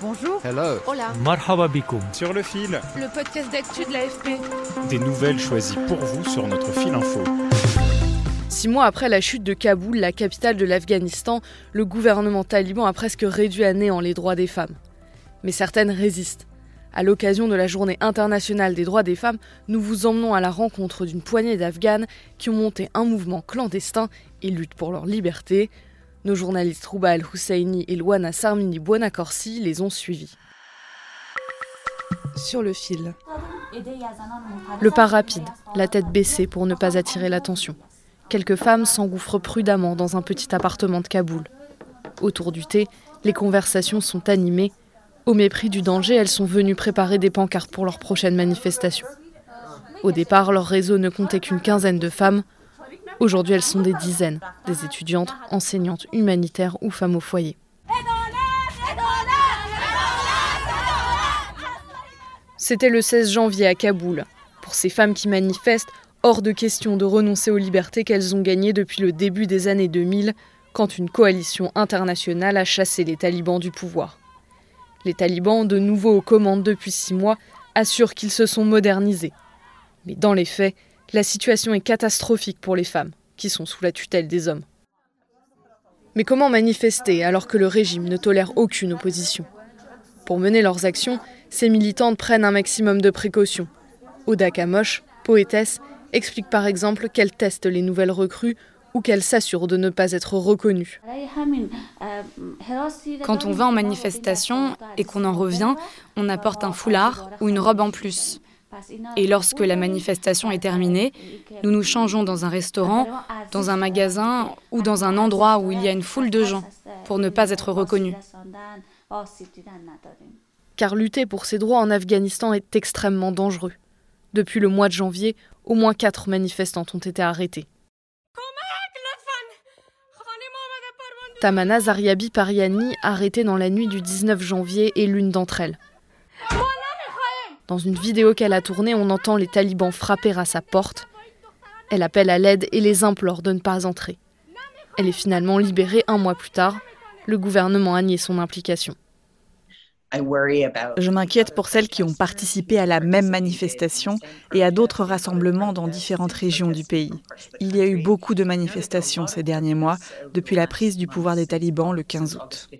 Bonjour. Hello. Hola. Marhaba bikoum. sur le fil, Le podcast d'actu de l'AFP. Des nouvelles choisies pour vous sur notre fil info. Six mois après la chute de Kaboul, la capitale de l'Afghanistan, le gouvernement taliban a presque réduit à néant les droits des femmes. Mais certaines résistent. À l'occasion de la journée internationale des droits des femmes, nous vous emmenons à la rencontre d'une poignée d'Afghanes qui ont monté un mouvement clandestin et luttent pour leur liberté. Nos journalistes Rouba El-Husseini et Luana Sarmini Buonacorsi les ont suivis. Sur le fil. Le pas rapide, la tête baissée pour ne pas attirer l'attention. Quelques femmes s'engouffrent prudemment dans un petit appartement de Kaboul. Autour du thé, les conversations sont animées. Au mépris du danger, elles sont venues préparer des pancartes pour leur prochaine manifestation. Au départ, leur réseau ne comptait qu'une quinzaine de femmes. Aujourd'hui, elles sont des dizaines, des étudiantes, enseignantes, humanitaires ou femmes au foyer. C'était le 16 janvier à Kaboul. Pour ces femmes qui manifestent, hors de question de renoncer aux libertés qu'elles ont gagnées depuis le début des années 2000, quand une coalition internationale a chassé les talibans du pouvoir. Les talibans, de nouveau aux commandes depuis six mois, assurent qu'ils se sont modernisés. Mais dans les faits, la situation est catastrophique pour les femmes, qui sont sous la tutelle des hommes. Mais comment manifester alors que le régime ne tolère aucune opposition? Pour mener leurs actions, ces militantes prennent un maximum de précautions. Oda Kamosh, poétesse, explique par exemple qu'elle teste les nouvelles recrues ou qu'elle s'assure de ne pas être reconnue. Quand on va en manifestation et qu'on en revient, on apporte un foulard ou une robe en plus. Et lorsque la manifestation est terminée, nous nous changeons dans un restaurant, dans un magasin ou dans un endroit où il y a une foule de gens pour ne pas être reconnus. Car lutter pour ses droits en Afghanistan est extrêmement dangereux. Depuis le mois de janvier, au moins quatre manifestantes ont été arrêtées. Tamana Zariabi Pariani, arrêtée dans la nuit du 19 janvier, est l'une d'entre elles. Dans une vidéo qu'elle a tournée, on entend les talibans frapper à sa porte. Elle appelle à l'aide et les implore de ne pas entrer. Elle est finalement libérée un mois plus tard. Le gouvernement a nié son implication. Je m'inquiète pour celles qui ont participé à la même manifestation et à d'autres rassemblements dans différentes régions du pays. Il y a eu beaucoup de manifestations ces derniers mois depuis la prise du pouvoir des talibans le 15 août.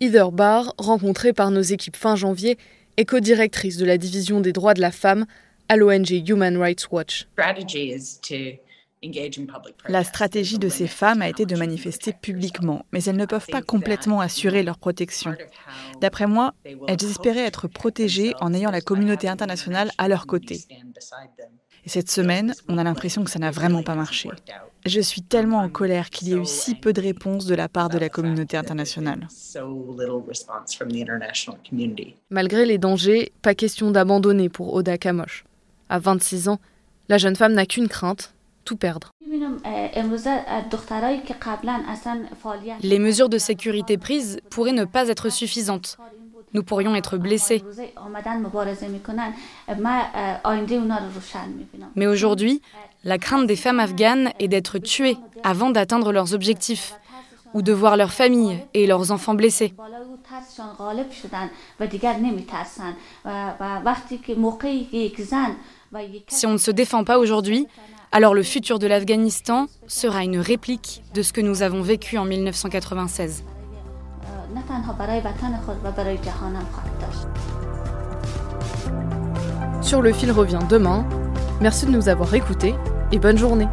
Heather Barr, rencontrée par nos équipes fin janvier, est co-directrice de la division des droits de la femme à l'ONG Human Rights Watch. La stratégie de ces femmes a été de manifester publiquement, mais elles ne peuvent pas complètement assurer leur protection. D'après moi, elles espéraient être protégées en ayant la communauté internationale à leur côté. Et cette semaine, on a l'impression que ça n'a vraiment pas marché. Je suis tellement en colère qu'il y ait eu si peu de réponses de la part de la communauté internationale. Malgré les dangers, pas question d'abandonner pour Oda Kamosh. À 26 ans, la jeune femme n'a qu'une crainte, tout perdre. Les mesures de sécurité prises pourraient ne pas être suffisantes. Nous pourrions être blessés. Mais aujourd'hui, la crainte des femmes afghanes est d'être tuées avant d'atteindre leurs objectifs ou de voir leurs familles et leurs enfants blessés. Si on ne se défend pas aujourd'hui, alors le futur de l'Afghanistan sera une réplique de ce que nous avons vécu en 1996. Sur le fil revient demain. Merci de nous avoir écoutés et bonne journée.